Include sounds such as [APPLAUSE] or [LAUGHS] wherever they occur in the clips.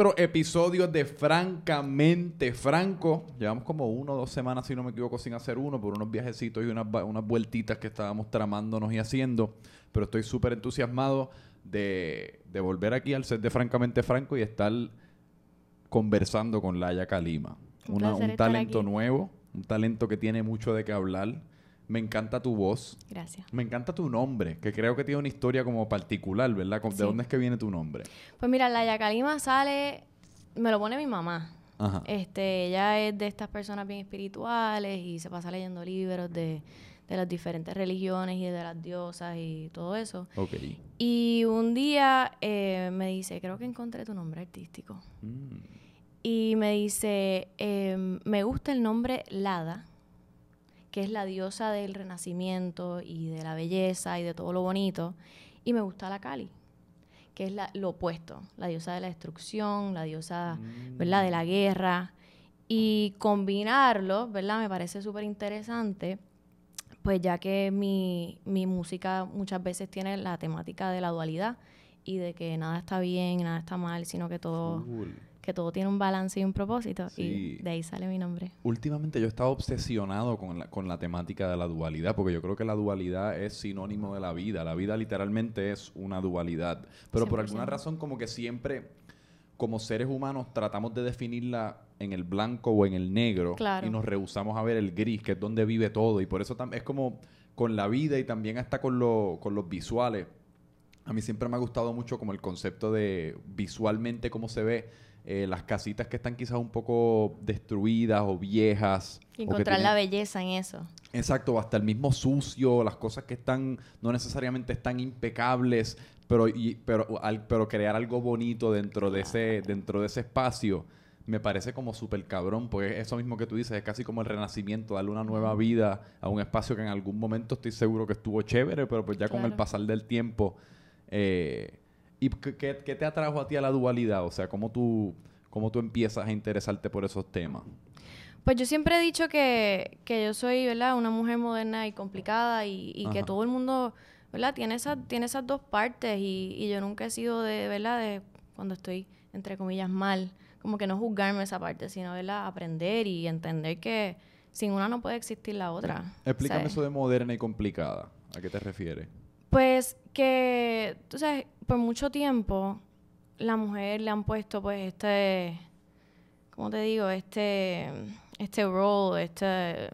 otro episodio de Francamente Franco. Llevamos como uno o dos semanas, si no me equivoco, sin hacer uno, por unos viajecitos y unas, unas vueltitas que estábamos tramándonos y haciendo. Pero estoy súper entusiasmado de, de, volver aquí al set de Francamente Franco y estar conversando con Laia Kalima. Un, un talento nuevo, un talento que tiene mucho de qué hablar me encanta tu voz. Gracias. Me encanta tu nombre, que creo que tiene una historia como particular, ¿verdad? ¿De dónde es que viene tu nombre? Pues mira, la Yacalima sale, me lo pone mi mamá. Ajá. Este, ella es de estas personas bien espirituales y se pasa leyendo libros de, las diferentes religiones y de las diosas y todo eso. Ok. Y un día eh, me dice, creo que encontré tu nombre artístico. Mm. Y me dice, em, me gusta el nombre Lada que es la diosa del renacimiento y de la belleza y de todo lo bonito. Y me gusta la Kali, que es lo opuesto, la diosa de la destrucción, la diosa, ¿verdad?, de la guerra. Y combinarlo, ¿verdad?, me parece súper interesante, pues ya que mi, mi música muchas veces tiene la temática de la dualidad y de que nada está bien, nada está mal, sino que todo que todo tiene un balance y un propósito. Y de ahí sale mi nombre. Últimamente yo he estado obsesionado con la, con la temática de la dualidad, porque yo creo que la dualidad es sinónimo de la vida. La vida literalmente es una dualidad. Pero por alguna razón como que siempre, como seres humanos, tratamos de definirla en el blanco o en el negro. Y nos rehusamos a ver el gris, que es donde vive todo. Y por eso es como con la vida y también hasta con, con los visuales. A mí siempre me ha gustado mucho como el concepto de visualmente cómo se ve eh, las casitas que están quizás un poco destruidas o viejas. encontrar la belleza en eso. Exacto, hasta el mismo sucio, las cosas que están, no necesariamente están impecables, pero, pero, pero crear algo bonito dentro de ese, dentro de ese espacio me parece como súper cabrón, porque eso mismo que tú dices, es casi como el renacimiento, darle una nueva vida a un espacio que en algún momento estoy seguro que estuvo chévere, pero pues ya con el pasar del tiempo eh, ¿Y qué, te atrajo a ti a la dualidad? O sea, ¿cómo tú, cómo tú empiezas a interesarte por esos temas? Pues yo siempre he dicho que, yo soy, ¿verdad? Una mujer moderna y complicada y, que todo el mundo, ¿verdad? Tiene, esa, tiene esas dos partes y, yo nunca he sido de, ¿verdad? De cuando estoy, entre comillas, mal, como que no juzgarme esa parte, sino, ¿verdad? Aprender y entender que sin una no puede existir la otra. Explícame eso de moderna y complicada. ¿A qué te refieres? Pues que, tú sabes, por mucho tiempo la mujer le han puesto pues este, ¿cómo te digo? Este, este role, este,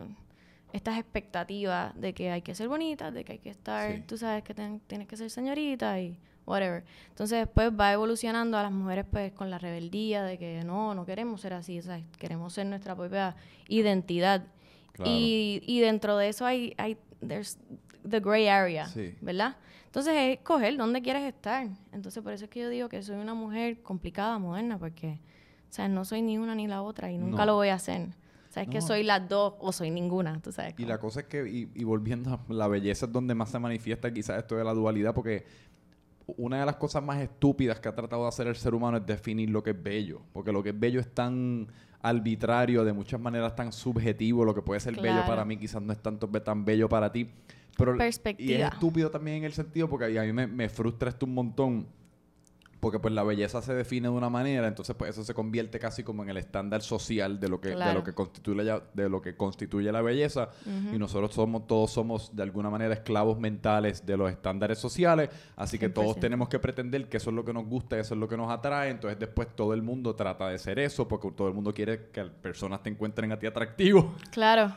estas expectativas de que hay que ser bonita, de que hay que estar, tú sabes que tienes que ser señorita y whatever. Entonces después va evolucionando a las mujeres pues con la rebeldía de que no, no queremos ser así, ¿sabes? queremos ser nuestra propia identidad. Y, y dentro de eso hay, hay there's the gray area, ¿verdad? Entonces es escoger dónde quieres estar. Entonces por eso es que yo digo que soy una mujer complicada, moderna, porque, o sea, no soy ni una ni la otra y nunca lo voy a hacer. O sea, es que soy las dos o soy ninguna, tú sabes. Y la cosa es que, y, y volviendo a la belleza es donde más se manifiesta quizás esto de la dualidad, porque una de las cosas más estúpidas que ha tratado de hacer el ser humano es definir lo que es bello, porque lo que es bello es tan arbitrario, de muchas maneras tan subjetivo, lo que puede ser bello para mí quizás no es tanto tan bello para ti. Pero, Perspectiva. Y es estúpido también en el sentido porque a mí me, me frustra esto un montón porque pues la belleza se define de una manera, entonces pues eso se convierte casi como en el estándar social de lo que de lo que constituye la, de lo que constituye la belleza y nosotros somos todos somos de alguna manera esclavos mentales de los estándares sociales, así que todos tenemos que pretender que eso es lo que nos gusta, eso es lo que nos atrae, entonces después todo el mundo trata de ser eso porque todo el mundo quiere que personas te encuentren a ti atractivo. Claro.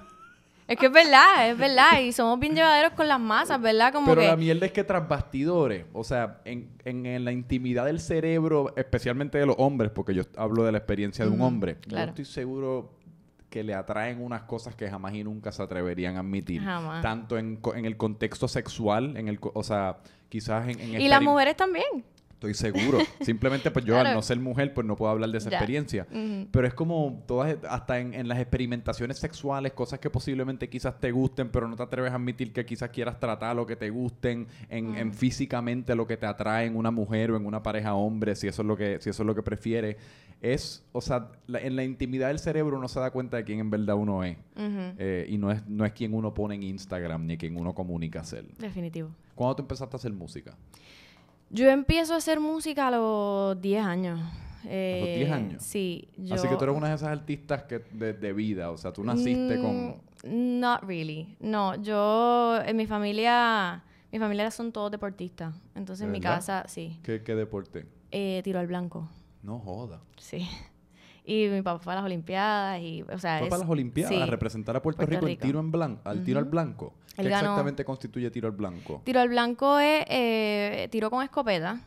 Es que es verdad, es verdad. Y somos bien llevaderos con las masas, ¿verdad? Como Pero la mierda es que tras bastidores, o sea, en, en, la intimidad del cerebro, especialmente de los hombres, porque yo hablo de la experiencia de un hombre, yo estoy seguro que le atraen unas cosas que jamás y nunca se atreverían a admitir. Jamás. Tanto en, en el contexto sexual, en el, o sea, quizás en... en y las mujeres también. Estoy seguro. [LAUGHS] Simplemente, pues yo al no ser mujer, pues no puedo hablar de esa experiencia. Pero es como todas, hasta en, las experimentaciones sexuales, cosas que posiblemente quizás te gusten, pero no te atreves a admitir que quizás quieras tratar lo que te gusten, en, físicamente lo que te atrae en una mujer o en una pareja hombre, si eso es lo que, si eso es lo que prefiere. Es, o sea, en la intimidad del cerebro uno se da cuenta de quién en verdad uno es. Eh, y no es, no es quien uno pone en Instagram ni quien uno comunica ser. Definitivo. ¿Cuándo tú empezaste a hacer música? Yo empiezo a hacer música a los 10 años. Eh, ¿A los 10 años? Sí. Yo, Así que tú eres una de esas artistas que de, de vida, o sea, tú naciste con... Mm, Not really. No, yo, en mi familia, mi familia son todos deportistas. Entonces ¿De en mi verdad? casa, sí. ¿Qué, qué deporte? Eh, tiro al blanco. No joda. Sí. Y mi papá fue a las Olimpiadas y, o sea, Fue es- para las Olimpiadas sí. a representar a Puerto, Puerto Rico, en Rico. tiro en blanco, al tiro al blanco. ¿Qué ganó- exactamente constituye tiro al blanco? Tiro al blanco es eh, tiro con escopeta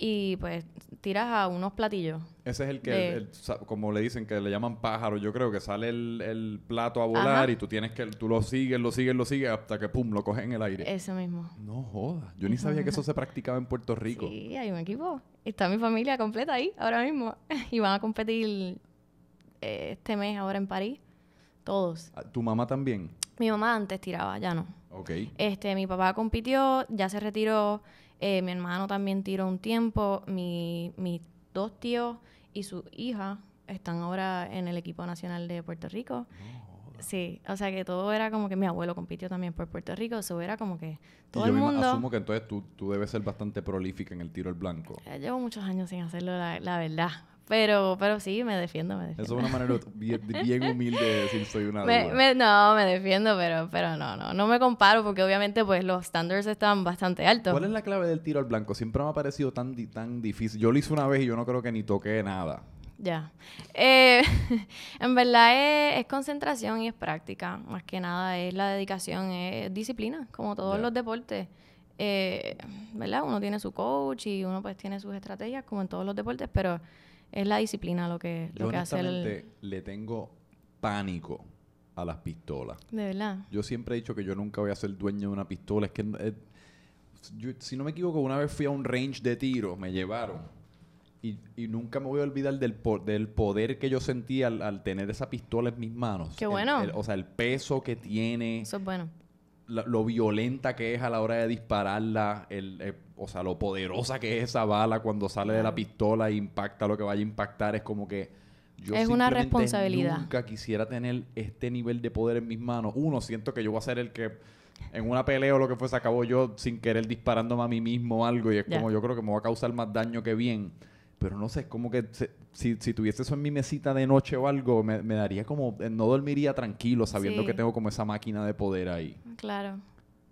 y pues tiras a unos platillos. Ese es el que, de- el- sa- como le dicen, que le llaman pájaro. Yo creo que sale el, el plato a volar Ajá. y tú tienes que, tú lo sigues, lo sigues, lo sigues hasta que pum, lo coges en el aire. Eso mismo. No joda. Yo ni sabía que eso se practicaba en Puerto Rico. Sí, hay un equipo. Está mi familia completa ahí ahora mismo. [LAUGHS] Y van a competir eh, este mes ahora en París. Todos. Ah, ¿Tu mamá también? Mi mamá antes tiraba, ya no. Ok. Este, mi papá compitió, ya se retiró. Eh, mi hermano también tiró un tiempo. Mi, mis dos tíos y su hija están ahora en el equipo nacional de Puerto Rico. Sí, o sea que todo era como que mi abuelo compitió también por Puerto Rico, eso era como que todo y yo el mundo. asumo que entonces tú, tú debes ser bastante prolífica en el tiro al blanco. Eh, Llevo muchos años sin hacerlo, la, la verdad. Pero, pero sí, me defiendo, me defiendo. Eso es una manera [LAUGHS] bien, bien humilde de decir soy una Me- me- no, me defiendo, pero, pero no, no, no me comparo porque obviamente pues los estándares están bastante altos. ¿Cuál es la clave del tiro al blanco? Siempre me ha parecido tan, tan difícil. Yo lo hice una vez y yo no creo que ni toqué nada. Ya. Eh, [LAUGHS] en verdad es, es concentración y es práctica. Más que nada es la dedicación, es disciplina, como todos los deportes. Eh, ¿Verdad? Uno tiene su coach y uno pues tiene sus estrategias, como en todos los deportes, pero es la disciplina lo que, Yo lo que hace el... honestamente le tengo pánico a las pistolas. De verdad. Yo siempre he dicho que yo nunca voy a ser dueño de una pistola. Es que, eh, yo- si no me equivoco, una vez fui a un range de tiro, me llevaron. Y, y nunca me voy a olvidar del, po- del poder que yo sentí al, al tener esa pistola en mis manos. Qué bueno. el- o sea, el peso que tiene, Eso es bueno. la- lo violenta que es a la hora de dispararla, el, eh, o sea, lo poderosa que es esa bala cuando sale de la pistola e impacta lo que vaya a impactar. Es como que yo Es una responsabilidad. Nunca quisiera tener este nivel de poder en mis manos. Uno, siento que yo voy a ser el que en una pelea o lo que fuese acabo yo sin querer disparándome a mí mismo o algo y es como yo creo que me va a causar más daño que bien. Pero no sé, es como que se- si, si tuviese eso en mi mesita de noche o algo, me, me daría como, eh, no dormiría tranquilo sabiendo Sí. que tengo como esa máquina de poder ahí. Claro.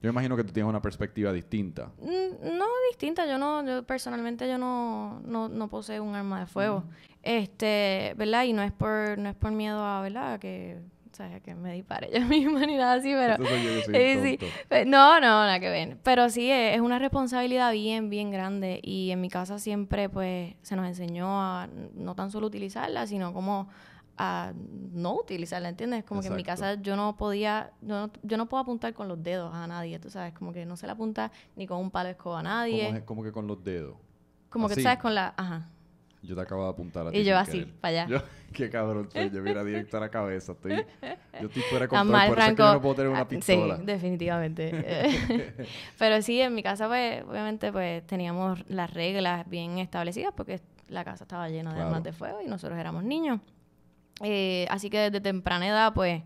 Yo imagino que tú tienes una perspectiva distinta. Mm, No distinta, yo no, yo personalmente yo no, no, no poseo un arma de fuego. Este, ¿verdad? Y no es por, no es por miedo a, ¿verdad? Que, o sea, que me dispare [LAUGHS] yo misma ni nada así, pero. [LAUGHS] Sí. Pe- No, no, nada que ver. Pero sí, eh, es una responsabilidad bien, bien grande. Y en mi casa siempre, pues, se nos enseñó a no tan solo utilizarla, sino como a no utilizarla, ¿entiendes? Como que en mi casa yo no podía, yo no, yo no puedo apuntar con los dedos a nadie, tú sabes, como que no se le apunta ni con un palo de escoba a nadie. Como, es- como que con los dedos. Como que Así. tú sabes con la, ajá. Yo te acabo de apuntar a ti Y yo así, para allá. Yo, [LAUGHS] qué cabrón soy. Yo mira directo a la cabeza. Estoy, yo estoy fuera de control. mal, por eso es que yo no puedo tener una pistola. Sí, definitivamente. [LAUGHS] [LAUGHS] Pero sí, en mi casa, pues, obviamente, pues, teníamos las reglas bien establecidas porque la casa estaba llena de Claro. armas de fuego y nosotros éramos niños. Eh, así que desde temprana edad, pues,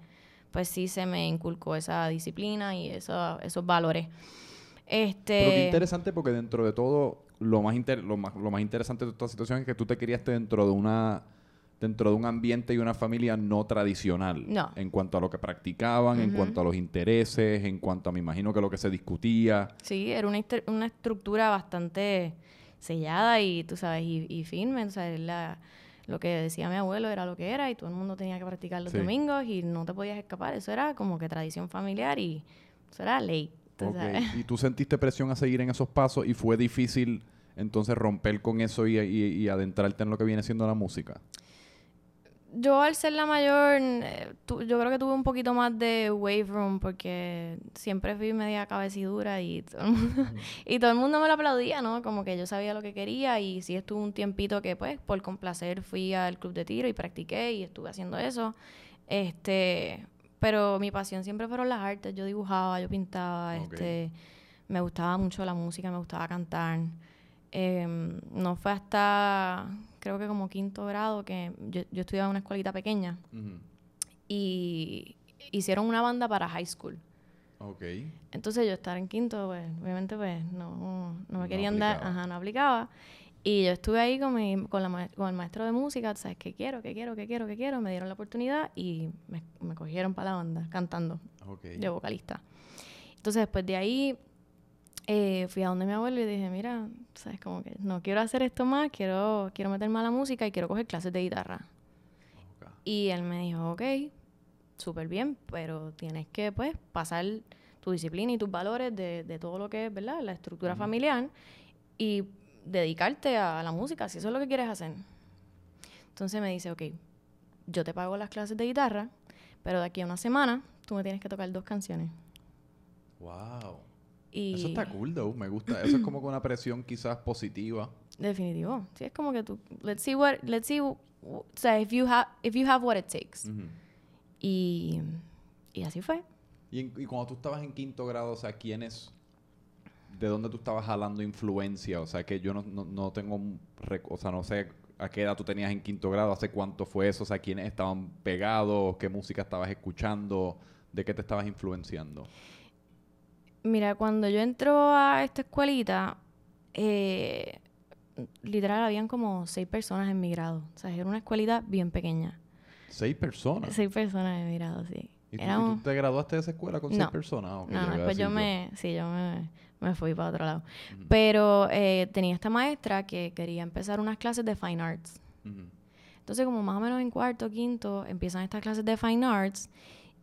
pues sí se me inculcó esa disciplina y eso, esos valores. Este, Pero qué interesante porque dentro de todo, lo más, inter- lo más, lo más interesante de esta situación es que tú te criaste dentro de una dentro de un ambiente y una familia no tradicional. No. En cuanto a lo que practicaban, en Ujú. cuanto a los intereses, en cuanto a, me imagino que lo que se discutía. Sí, era una, una estructura bastante sellada y, tú sabes, y, y firme. O sea, la- lo que decía mi abuelo era lo que era y todo el mundo tenía que practicar los Sí. domingos y no te podías escapar. Eso era como que tradición familiar y eso era ley. [LAUGHS] Y tú sentiste presión a seguir en esos pasos y fue difícil entonces romper con eso y, y- y adentrarte en lo que viene siendo la música. Yo al ser la mayor, eh, tu- yo creo que tuve un poquito más de wave room porque siempre fui media cabecidura y [LAUGHS] todo, el mundo, y todo el mundo me lo aplaudía, ¿no? Como que yo sabía lo que quería y sí estuve un tiempito que pues por complacer fui al club de tiro y practiqué y estuve haciendo eso. Este, pero mi pasión siempre fueron las artes, yo dibujaba, yo pintaba, este, me gustaba mucho la música, me gustaba cantar. Em, no fue hasta, creo que como quinto grado, que yo, yo estudiaba en una escuelita pequeña y hicieron una banda para high school. Ok. Entonces yo estar en quinto, pues, obviamente, pues, no, no me No querían dar, ajá, no aplicaba. Y yo estuve ahí con, mi, con, la, con el maestro de música, ¿sabes? qué quiero, qué quiero, qué quiero, qué quiero. Me dieron la oportunidad y me, me cogieron para la banda, cantando, de vocalista. Entonces, después de ahí, eh, fui a donde mi abuelo y dije, mira, ¿sabes? Como que no quiero hacer esto más, quiero, quiero meterme a la música y quiero coger clases de guitarra. Y él me dijo, ok, súper bien, pero tienes que, pues, pasar tu disciplina y tus valores de, de todo lo que es, ¿verdad? La estructura familiar y dedicarte a la música, si eso es lo que quieres hacer. Entonces me dice, ok, yo te pago las clases de guitarra, pero de aquí a una semana tú me tienes que tocar dos canciones. Wow. Eso está cool, though. Me gusta. Eso es como con una presión quizás positiva. Definitivo. Sí, es como que tú, let's see what, let's see, o sea, if you have, if you have what it takes. y, y así fue. Y, y cuando tú estabas en quinto grado, o sea, ¿quiénes de dónde tú estabas jalando influencia. O sea, que yo no, no, tengo, o sea, no sé a qué edad tú tenías en quinto grado, hace cuánto fue eso, o sea, quiénes estaban pegados, qué música estabas escuchando, de qué te estabas influenciando. Mira, cuando yo entro a esta escuelita, eh, literal habían como seis personas en mi grado. O sea, era una escuelita bien pequeña. ¿Seis personas? Seis personas en mi grado, sí. ¿Y tú, te graduaste de esa escuela con seis personas? no, no, después yo me, sí, yo me, me fui para otro lado. Pero eh, tenía esta maestra que quería empezar unas clases de Fine Arts. Entonces, como más o menos en cuarto, quinto, empiezan estas clases de Fine Arts.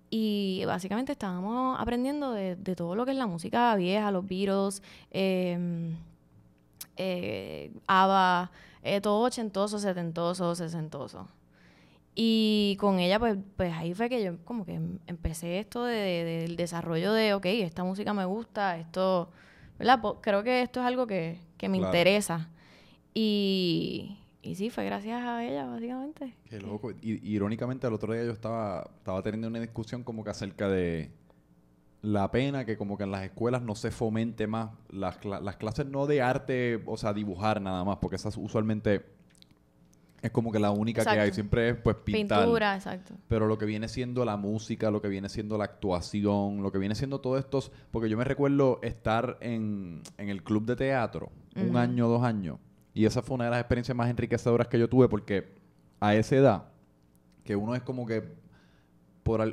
Y básicamente estábamos aprendiendo de, todo lo que es la música vieja, los Beatles, eh, eh, ABBA, eh, todo ochentoso, setentoso, sesentoso. Y con ella, pues, pues ahí fue que yo como que empecé esto del desarrollo de, ok, esta música me gusta, esto ¿verdad? creo que esto es algo que, me interesa. Y, y sí, fue gracias a ella, básicamente. Qué loco. Y, irónicamente, el otro día yo estaba, estaba teniendo una discusión como que acerca de la pena que como que en las escuelas no se fomente más las, las clases no de arte, o sea, dibujar nada más, porque esas usualmente es como que la única que hay. Siempre es pues pintar. Pintura, exacto. Pero lo que viene siendo la música, lo que viene siendo la actuación, lo que viene siendo todo esto. Porque yo me recuerdo estar en, en el club de teatro un año, dos años. Y esa fue una de las experiencias más enriquecedoras que yo tuve porque a esa edad, que uno es como que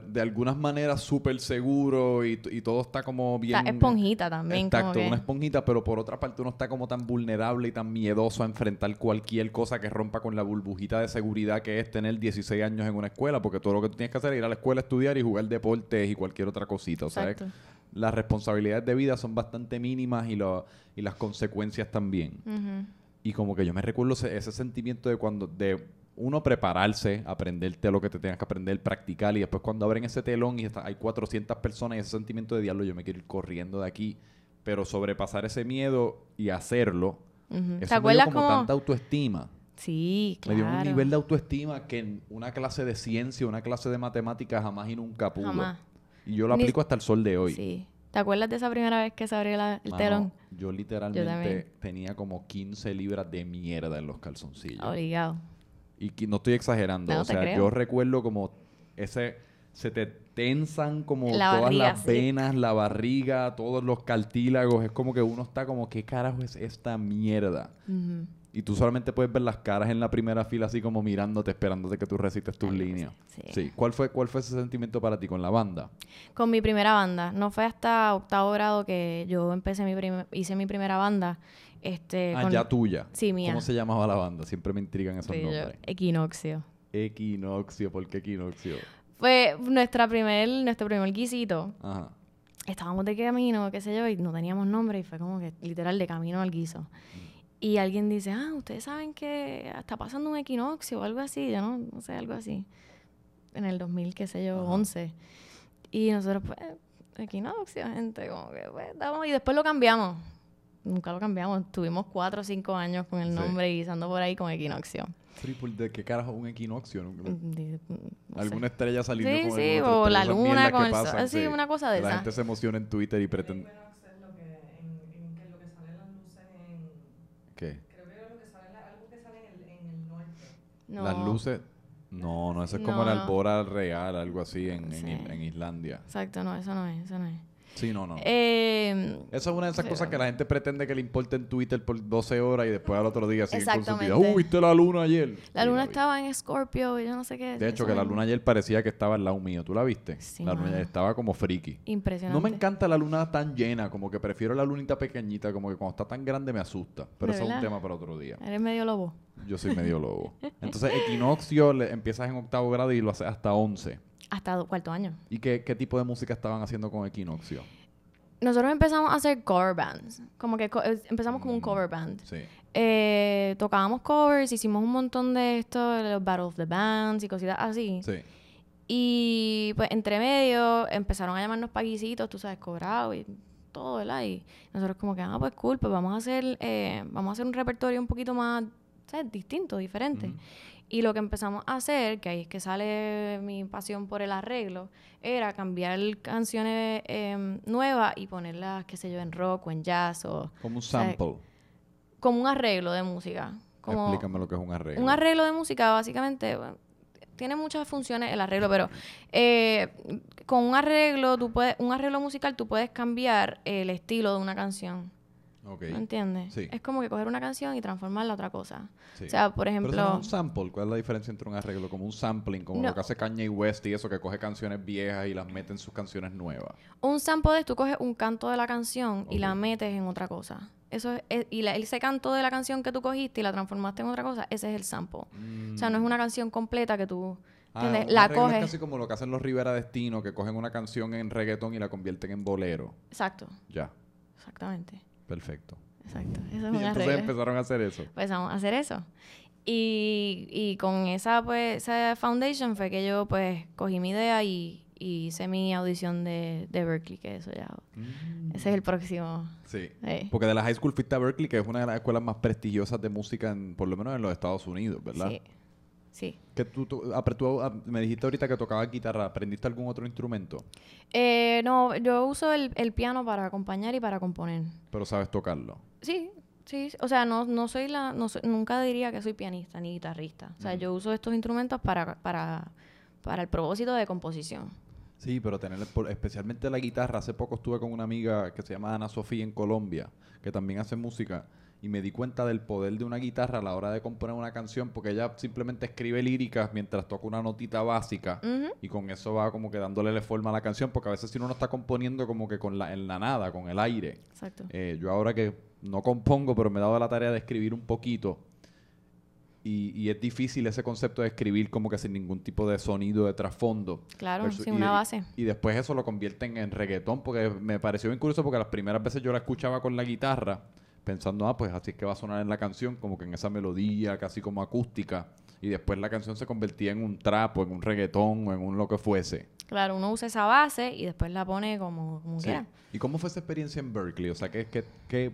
de algunas maneras súper seguro y, todo está como bien... Está esponjita también. Exacto, una esponjita, pero por otra parte uno está como tan vulnerable y tan miedoso a enfrentar cualquier cosa que rompa con la burbujita de seguridad que es tener 16 años en una escuela, porque todo lo que tú tienes que hacer es ir a la escuela a estudiar y jugar deportes y cualquier otra cosita. O sea, las responsabilidades de vida son bastante mínimas y, lo, y las consecuencias también. Y como que yo me recuerdo ese, ese sentimiento de cuando... de uno, prepararse, aprenderte lo que te tengas que aprender, practicar, y después cuando abren ese telón y hay 400 personas y ese sentimiento de diablo, yo me quiero ir corriendo de aquí, pero sobrepasar ese miedo y hacerlo, eso me dio como, tanta autoestima. Sí, claro. Me dio un nivel de autoestima que en una clase de ciencia, una clase de matemáticas jamás y nunca pudo. Y yo lo aplico hasta el sol de hoy. Sí. ¿Te acuerdas de esa primera vez que se abrió el telón? Yo literalmente tenía como 15 libras de mierda en los calzoncillos. Obligado. Y no estoy exagerando. o sea, yo recuerdo como ese. Se te tensan como todas las venas, la barriga, todos los cartílagos. Es como que uno está como, ¿qué carajo es esta mierda? Y tú solamente puedes ver las caras en la primera fila así como mirándote, esperándote que tú recites tus líneas. Sí. ¿Cuál fue, ¿Cuál fue ese sentimiento para ti con la banda? Con mi primera banda. No fue hasta octavo grado que yo empecé mi hice mi primera banda. Este, ah, ya tuya. Sí, mía. ¿Cómo se llamaba la banda? Siempre me intrigan esos nombres. Equinoccio. Equinoccio, ¿por qué Equinoccio? Fue nuestra primer, nuestro primer guisito. Ajá. Estábamos de camino, qué sé yo, y no teníamos nombre, y fue como que literal de camino al guiso. Mm. Y alguien dice, ah, ustedes saben que está pasando un equinoccio o algo así, yo no, no sé, algo así. En el 2000, qué sé yo, 11. Y nosotros, pues, equinoccio, gente, como que, pues, y después lo cambiamos nunca lo cambiamos. Tuvimos cuatro o cinco años con el nombre guisando por ahí con equinoccio. ¿De qué carajo un equinoccio? Mm, ¿Alguna estrella saliendo sí, con Sí, o la luna con el sol. Sí, una cosa de esa. La gente se emociona en Twitter y pretende... ¿Qué? Creo que lo que sale, algo que sale en el, en el norte. No. Las luces... No, no, eso es como la albora real, algo así en, en, Islandia. Exacto, no, eso no es, eso no es. Sí, no, no. Eh, Esa es una de esas cosas que la gente pretende que le importe en Twitter por 12 horas y después al otro día siguen con su vida. ¡Uh, viste la luna ayer! la Sí, luna estaba en Scorpio y yo no sé qué. De hecho, eso que la luna ayer parecía que estaba al lado mío. ¿Tú la viste? Sí, la luna ayer estaba como friki. Impresionante. No me encanta la luna tan llena, como que prefiero la lunita pequeñita, como que cuando está tan grande me asusta. Pero ¿De eso es un tema para otro día. Eres medio lobo. Yo soy medio lobo. Entonces, equinoccio, le- empiezas en octavo grado y lo haces hasta 11. Hasta cuarto año. ¿Y qué, qué tipo de música estaban haciendo con equinoccio? Nosotros empezamos a hacer cover bands. Como que co- eh, empezamos como un Mm. cover band. Sí. Eh, tocábamos covers, hicimos un montón de esto, los Battle of the Bands y cositas así. Sí. Y pues entre medio empezaron a llamarnos paguisitos, tú sabes, cobrado y todo, ¿verdad? Y nosotros como que, ah, pues cool, pues vamos a hacer, eh, vamos a hacer un repertorio un poquito más, ¿sabes? Distinto, diferente. Y lo que empezamos a hacer, que ahí es que sale mi pasión por el arreglo, era cambiar canciones eh, nuevas y ponerlas, qué sé yo, en rock o en jazz o Como un sea, sample. como un arreglo de música. Como Explícame lo que es un arreglo. un arreglo de música, básicamente, bueno, tiene muchas funciones el arreglo, pero eh, con un arreglo, tú puedes, un arreglo musical, tú puedes cambiar el estilo de una canción. Ok. ¿Me entiendes? Sí. Es como que coger una canción y transformarla a otra cosa. Sí. O sea, por Pero ejemplo, eso no es un sample. ¿Cuál es la diferencia entre un arreglo? Como un sampling, como No. lo que hace Kanye West y eso, que coge canciones viejas y las mete en sus canciones nuevas. un sample es tú coges un canto de la canción y la metes en otra cosa. Eso es, y la- ese canto de la canción que tú cogiste y la transformaste en otra cosa, ese es el sample. O sea, no es una canción completa que tú Ah, la coges. Es casi como lo que hacen los Rivera Destino, que cogen una canción en reggaetón y la convierten en bolero. Exacto, Ya, exactamente. Perfecto. Exacto. Eso es Y un entonces arreglo. empezaron a hacer eso. empezamos a hacer eso. Y, y con esa, pues, esa foundation fue que yo, pues, cogí mi idea y, y hice mi audición de, de Berkeley, que eso ya... Ese es el próximo. Sí. Sí. Porque de la High School fuiste a Berkeley, que es una de las escuelas más prestigiosas de música, en, por lo menos en los Estados Unidos, ¿verdad? Sí. Sí. Que tú, tú- pero tú, me dijiste ahorita que tocabas guitarra. ¿Aprendiste algún otro instrumento? Eh, no, yo uso el, el piano para acompañar y para componer. Pero sabes tocarlo. Sí, sí. O sea, no, no soy la... No soy- nunca diría que soy pianista ni guitarrista. O sea, yo uso estos instrumentos para, para, para el propósito de composición. Sí, pero tener especialmente la guitarra. Hace poco estuve con una amiga que se llama Ana Sofía en Colombia, que también hace música, y me di cuenta del poder de una guitarra a la hora de componer una canción, porque ella simplemente escribe líricas mientras toca una notita básica, y con eso va como que dándole forma a la canción, porque a veces si uno no está componiendo como que con la, en la nada, con el aire. Exacto. Eh, yo ahora que no compongo, pero me he dado la tarea de escribir un poquito. Y, y es difícil ese concepto de escribir como que sin ningún tipo de sonido de trasfondo. Claro, Versus- sin y- una base. Y después eso lo convierten en reggaetón, porque me pareció bien curioso porque las primeras veces yo la escuchaba con la guitarra, pensando, ah, pues así es que va a sonar en la canción, como que en esa melodía, casi como acústica. Y después la canción se convertía en un trapo, en un reggaetón o en un lo que fuese. Claro, uno usa esa base y después la pone como, como Sí. quiera. ¿Y cómo fue esa experiencia en Berkeley? O sea, ¿qué, qué, qué,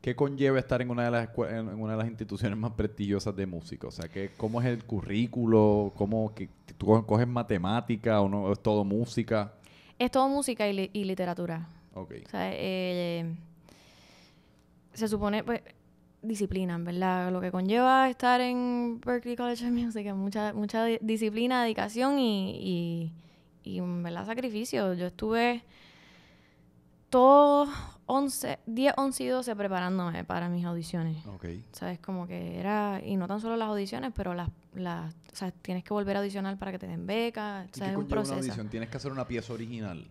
qué conlleva estar en una, de las en una de las instituciones más prestigiosas de música? O sea, ¿qué, ¿cómo es el currículo? ¿Cómo que tú co- coges matemática o no? ¿O ¿Es todo música? Es todo música y, li- y literatura. Ok. O sea, eh, se supone, pues, disciplina, en verdad. Lo que conlleva estar en Berklee College of Music es mucha, mucha di- disciplina, dedicación y, y, y, verdad, sacrificio. Yo estuve todos 11, 10, 11 y 12 preparándome para mis audiciones. Ok. ¿Sabes? Como que era, y no tan solo las audiciones, pero las, las o sea, tienes que volver a audicionar para que te den becas. O ¿Y qué es un conlleva una proceso. audición? Tienes que hacer una pieza original.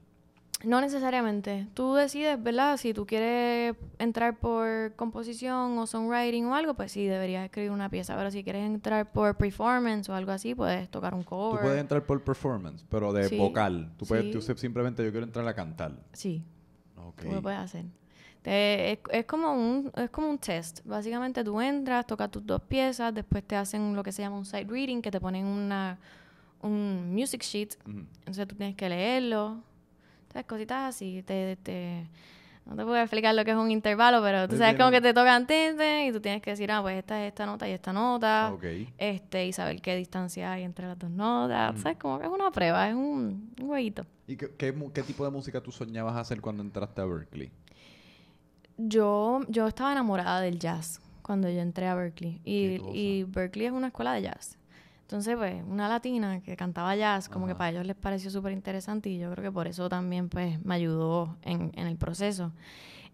No necesariamente. Tú decides, ¿verdad? Si tú quieres entrar por composición o songwriting o algo, pues sí, deberías escribir una pieza. Pero si quieres entrar por performance o algo así, puedes tocar un Tú cover. puedes entrar por performance, pero de Sí, vocal. Tú puedes tú sí. simplemente yo quiero entrar a cantar. Sí, Ok. tú lo puedes hacer. Te- es, es como un, es como un test. Básicamente tú entras, tocas tus dos piezas, después te hacen lo que se llama un side reading, que te ponen una, un music sheet. Entonces tú tienes que leerlo. ¿Sabes? Cositas así. Te, te- no te puedo explicar lo que es un intervalo, pero tú sabes como que te tocan tin, tin, y tú tienes que decir, ah, pues esta es esta nota y esta nota. Ok. Este, y saber qué distancia hay entre las dos notas. Mm. ¿Sabes? Como que es una prueba, es un, un jueguito. ¿Y qué, qué, qué tipo de música tú soñabas hacer cuando entraste a Berkeley? Yo, yo estaba enamorada del jazz cuando yo entré a Berkeley. Y, y Berkeley es una escuela de jazz. Entonces, pues, una latina que cantaba jazz, como que para ellos les pareció súper interesante y yo creo que por eso también, pues, me ayudó en, en el proceso.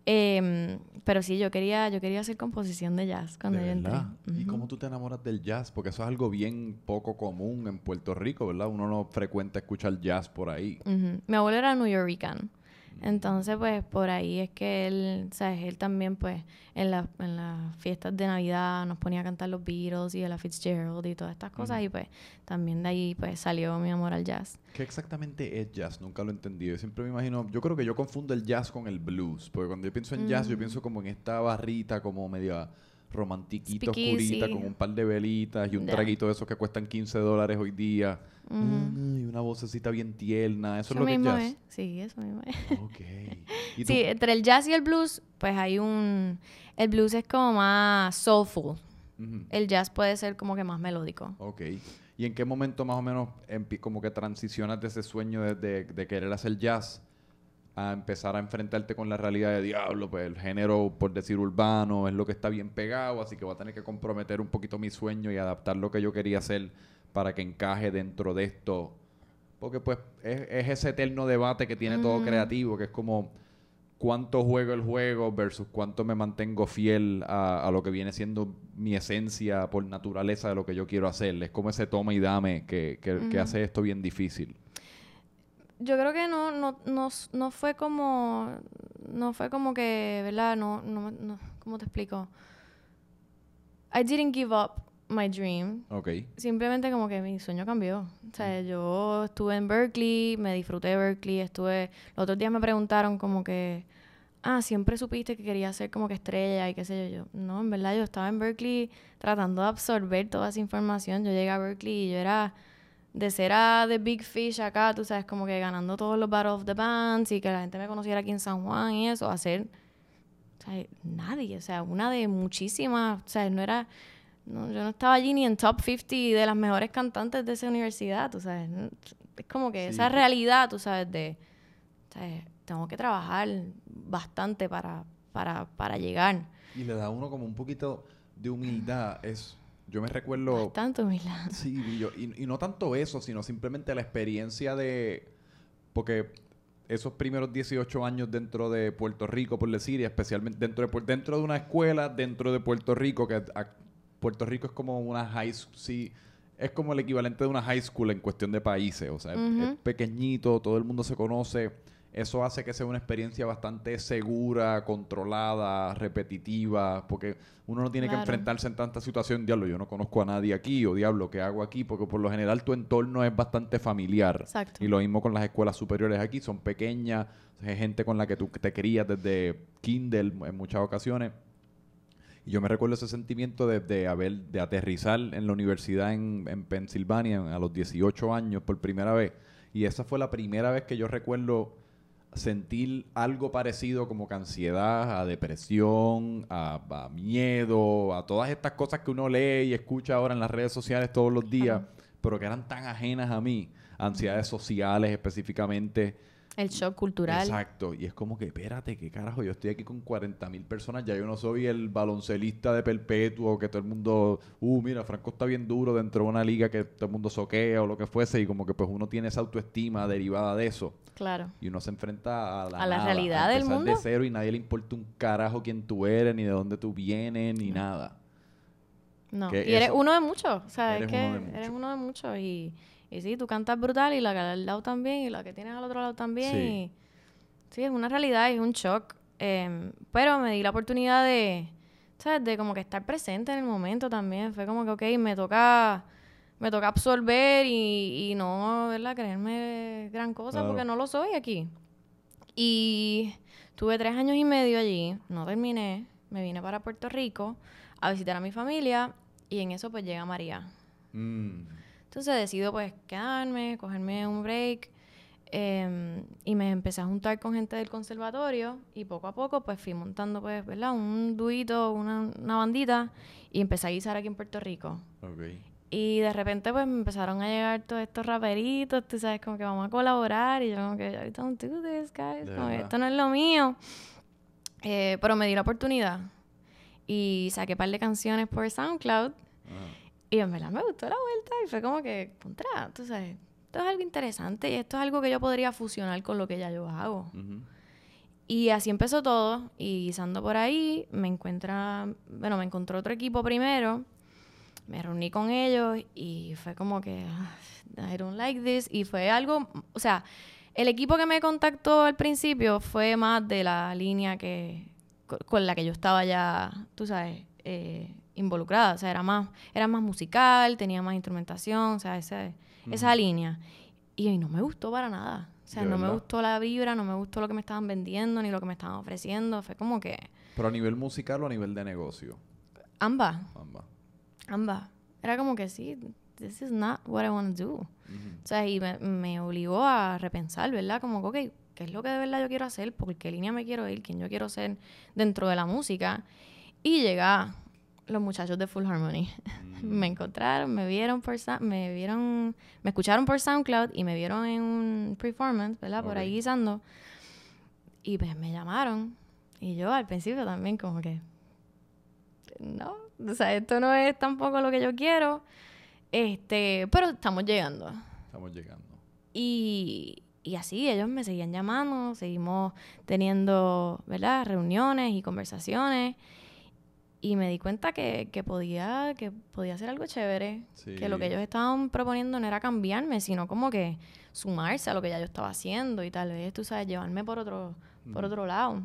Em, pero sí, yo quería, yo quería hacer composición de jazz cuando ¿De yo entré. ¿Y cómo tú te enamoras del jazz? Porque eso es algo bien poco común en Puerto Rico, ¿verdad? Uno no frecuenta escuchar jazz por ahí. Ujú. Mi abuelo era New Yorkican. Entonces, pues, por ahí es que él, ¿sabes? Él también, pues, en, la- en las fiestas de Navidad nos ponía a cantar los Beatles y Ella Fitzgerald y todas estas cosas. Y, pues, también de ahí, pues, salió mi amor al jazz. ¿Qué exactamente es jazz? Nunca lo he entendido. Yo siempre me imagino, yo creo que yo confundo el jazz con el blues, porque cuando yo pienso en jazz, yo Mm. pienso como en esta barrita como media romantiquita, Speakeasy. oscurita, con un par de velitas y un traguito de esos que cuestan 15 dólares hoy día. Mm, y una vocecita bien tierna. Eso, Eso es lo que es mismo jazz. es. Sí, eso mismo es. Ok. [LAUGHS] ¿Y tú? Sí, entre el jazz y el blues, pues hay un... El blues es como más soulful. El jazz puede ser como que más melódico. Ok. ¿Y en qué momento más o menos como que transicionas de ese sueño de, de- de querer hacer jazz a empezar a enfrentarte con la realidad de diablo? Pues el género, por decir urbano, es lo que está bien pegado, así que voy a tener que comprometer un poquito mi sueño y adaptar lo que yo quería hacer para que encaje dentro de esto. Porque pues es, es ese eterno debate que tiene todo creativo, que es como cuánto juego el juego versus cuánto me mantengo fiel a, a lo que viene siendo mi esencia por naturaleza de lo que yo quiero hacer. Es como ese toma y dame que, que, hace esto bien difícil. Yo creo que no, no, no, no fue como, no fue como que, ¿verdad? No, no, no, ¿cómo te explico? I didn't give up my dream. Ok. Simplemente como que mi sueño cambió. O sea, yo estuve en Berkeley, me disfruté de Berkeley, estuve... Los otros días me preguntaron como que... Ah, siempre supiste que quería ser como que estrella y qué sé yo. Yo, no, en verdad yo estaba en Berkeley tratando de absorber toda esa información. Yo llegué a Berkeley y yo era... De ser a The Big Fish acá, tú sabes, como que ganando todos los Battle of the Bands y que la gente me conociera aquí en San Juan y eso, a ser... O sea, nadie, o sea, una de muchísimas, o sea, no era... No, yo no estaba allí ni en top 50 de las mejores cantantes de esa universidad, tú sabes. Es como que Sí, esa realidad, tú sabes, de... ¿sabes? Tengo que trabajar bastante para, para, para llegar. Y le da a uno como un poquito de humildad. Es, yo me recuerdo... Bastante humildad. [LAUGHS] Sí, y, yo- y- y no tanto eso, sino simplemente la experiencia de... Porque esos primeros 18 años dentro de Puerto Rico, por decir, y especialmente dentro de, dentro de una escuela, dentro de Puerto Rico, que a- Puerto Rico es como una high school, sí, es como el equivalente de una high school en cuestión de países, o sea, es- pequeñito, todo el mundo se conoce, eso hace que sea una experiencia bastante segura, controlada, repetitiva, porque uno no tiene que enfrentarse en tanta situación, diablo, yo no conozco a nadie aquí, o diablo, ¿qué hago aquí? Porque por lo general tu entorno es bastante familiar. Exacto. Y lo mismo con las escuelas superiores aquí, son pequeñas, es gente con la que tú te crías desde Kindle en muchas ocasiones. Y yo me recuerdo ese sentimiento de, de haber, de aterrizar en la universidad en, en Pensilvania a los 18 años por primera vez. Y esa fue la primera vez que yo recuerdo sentir algo parecido como que ansiedad, a depresión, a, a miedo, a todas estas cosas que uno lee y escucha ahora en las redes sociales todos los días, pero que eran tan ajenas a mí, ansiedades sociales específicamente. El shock cultural. Exacto, y es como que, espérate, ¿qué carajo? Yo estoy aquí con 40 mil personas, ya yo no soy el baloncelista de perpetuo, que todo el mundo, uh, mira, Franco está bien duro dentro de una liga que todo el mundo soquea o lo que fuese, y como que pues uno tiene esa autoestima derivada de eso, Claro. y uno se enfrenta a la, A la nada, realidad del empezar mundo. de cero y nadie le importa un carajo quién tú eres, ni de dónde tú vienes, ni nada. No. Que Y eres eso- uno de muchos. O sea, Eres es que uno de muchos. eres uno de muchos. Y, y sí, tú cantas brutal y la que al lado también y la que tienes al otro lado también. Sí. Y, sí, es una realidad es un shock. Em, pero me di la oportunidad de, ¿sabes? De como que estar presente en el momento también. Fue como que, ok, me toca... Me toca absorber y, y no, ¿verdad? Creerme gran cosa Claro. porque no lo soy aquí. Y tuve tres años y medio allí, no terminé, me vine para Puerto Rico a visitar a mi familia y en eso pues llega María. Mm, Entonces decido pues quedarme, cogerme un break em, y me empecé a juntar con gente del conservatorio y poco a poco pues fui montando pues, ¿verdad? Un duito, una, una bandita y empecé a guisar aquí en Puerto Rico. ok. Y de repente pues me empezaron a llegar todos estos raperitos, tú sabes, como que vamos a colaborar y yo como que, I don't do this, guys, como que esto no es lo mío. Eh, pero me di la oportunidad y saqué un par de canciones por SoundCloud Ajá. Y en verdad me gustó la vuelta y fue como que, contra, tú sabes, esto es algo interesante y esto es algo que yo podría fusionar con lo que ya yo hago. Ujú. Y así empezó todo. Y guisando por ahí, me encuentra, bueno, me encontró otro equipo primero. Me reuní con ellos y fue como que, "Ah, I don't like this. Y fue algo, o sea, el equipo que me contactó al principio fue más de la línea que, co- con la que yo estaba ya, tú sabes, eh, involucrada. O sea, era más, era más musical, tenía más instrumentación, o sea, ese- esa línea. Y no me gustó para nada. O sea, ¿De no me gustó la vibra, no me gustó lo que me estaban vendiendo, ni lo que me estaban ofreciendo. Fue como que Pero a nivel musical o a nivel de negocio. ambas, Ambas. ambas. Era como que sí, this is not what I want to do. O sea, y me, me obligó a repensar, ¿verdad? Como ok, ¿qué es lo que de verdad yo quiero hacer? ¿Por qué línea me quiero ir? ¿Quién yo quiero ser dentro de la música? Y llega los muchachos de Full Harmony. [LAUGHS] me encontraron, me vieron por me vieron, me escucharon por SoundCloud y me vieron en un performance, ¿verdad? Por ahí guisando. Y pues me llamaron. Y yo al principio también como que, no, o sea, esto no es tampoco lo que yo quiero. Este, pero estamos llegando. Estamos llegando. Y, y así ellos me seguían llamando, seguimos teniendo, ¿verdad? Reuniones y conversaciones. Y me di cuenta que, que podía, que podía hacer algo chévere. Que lo que ellos estaban proponiendo no era cambiarme, sino como que sumarse a lo que ya yo estaba haciendo y tal vez, tú sabes, llevarme por otro, por otro lado.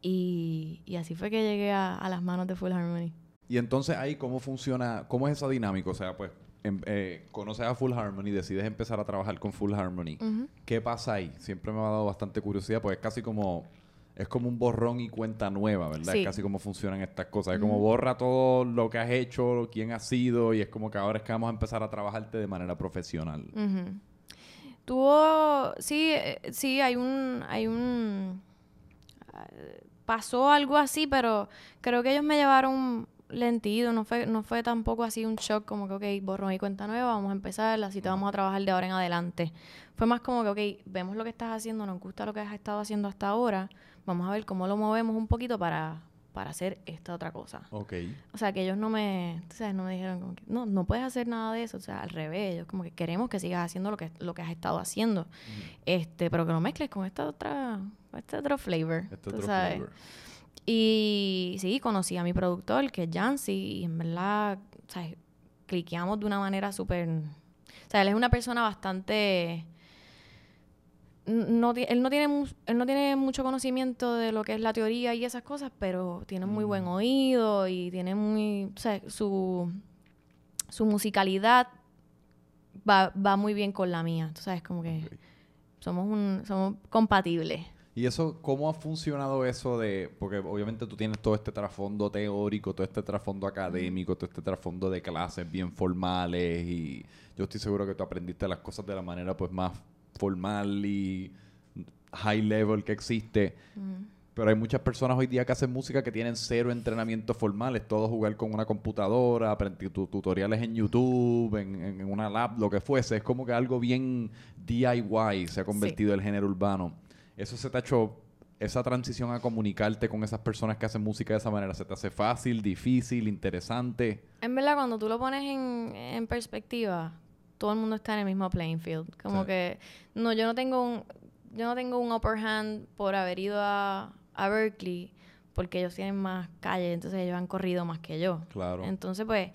Y, y así fue que llegué a, a las manos de Full Harmony. Y entonces ahí, ¿cómo funciona? ¿Cómo es esa dinámica? O sea, pues, em- eh, conoces a Full Harmony, decides empezar a trabajar con Full Harmony. ¿Qué pasa ahí? Siempre me ha dado bastante curiosidad, porque es casi como... Es como un borrón y cuenta nueva, ¿verdad? Sí. Es casi como funcionan estas cosas. Es como borra todo lo que has hecho, quién has sido, y es como que ahora es que vamos a empezar a trabajarte de manera profesional. Tuvo, sí, eh, sí, hay un, hay un, ah, pasó algo así, pero creo que ellos me llevaron lentido, no fue, no fue tampoco así un shock como que, ok, borrón y cuenta nueva, vamos a empezar, así te vamos a trabajar de ahora en adelante. Fue más como que, ok, vemos lo que estás haciendo, nos gusta lo que has estado haciendo hasta ahora, vamos a ver cómo lo movemos un poquito para, para hacer esta otra cosa. Ok. O sea, que ellos no me, tú sabes, no me dijeron como que, no, no puedes hacer nada de eso. O sea, al revés, ellos como que queremos que sigas haciendo lo que, lo que has estado haciendo. Este, pero que lo mezcles con esta otra, este otro flavor. Este tú otro sabes. flavor. Y sí, conocí a mi productor, que es Jancy, y en verdad, o sea, cliqueamos de una manera súper... O sea, él es una persona bastante... No, él, no tiene él no tiene mucho conocimiento de lo que es la teoría y esas cosas, pero tiene muy buen oído y tiene muy... O sea, su, su musicalidad va, va muy bien con la mía. Tú sabes, como que somos, un, somos compatibles. ¿Y eso, cómo ha funcionado eso de...? Porque obviamente tú tienes todo este trasfondo teórico, todo este trasfondo académico, todo este trasfondo de clases bien formales y yo estoy seguro que tú aprendiste las cosas de la manera pues más formal y high level que existe. Pero hay muchas personas hoy día que hacen música que tienen cero entrenamiento formal. Es todo jugar con una computadora, aprender tu- tutoriales en YouTube, en, una lab, lo que fuese. Es como que algo bien DIY se ha convertido el género urbano. Eso se te ha hecho, esa transición a comunicarte con esas personas que hacen música de esa manera, ¿se te hace fácil, difícil, interesante? En verdad, cuando tú lo pones en, en perspectiva, todo el mundo está en el mismo playing field. Como Sí. que, no, yo no tengo un, yo no tengo un upper hand por haber ido a, a Berkeley, porque ellos tienen más calle, entonces ellos han corrido más que yo. Claro. Entonces, pues,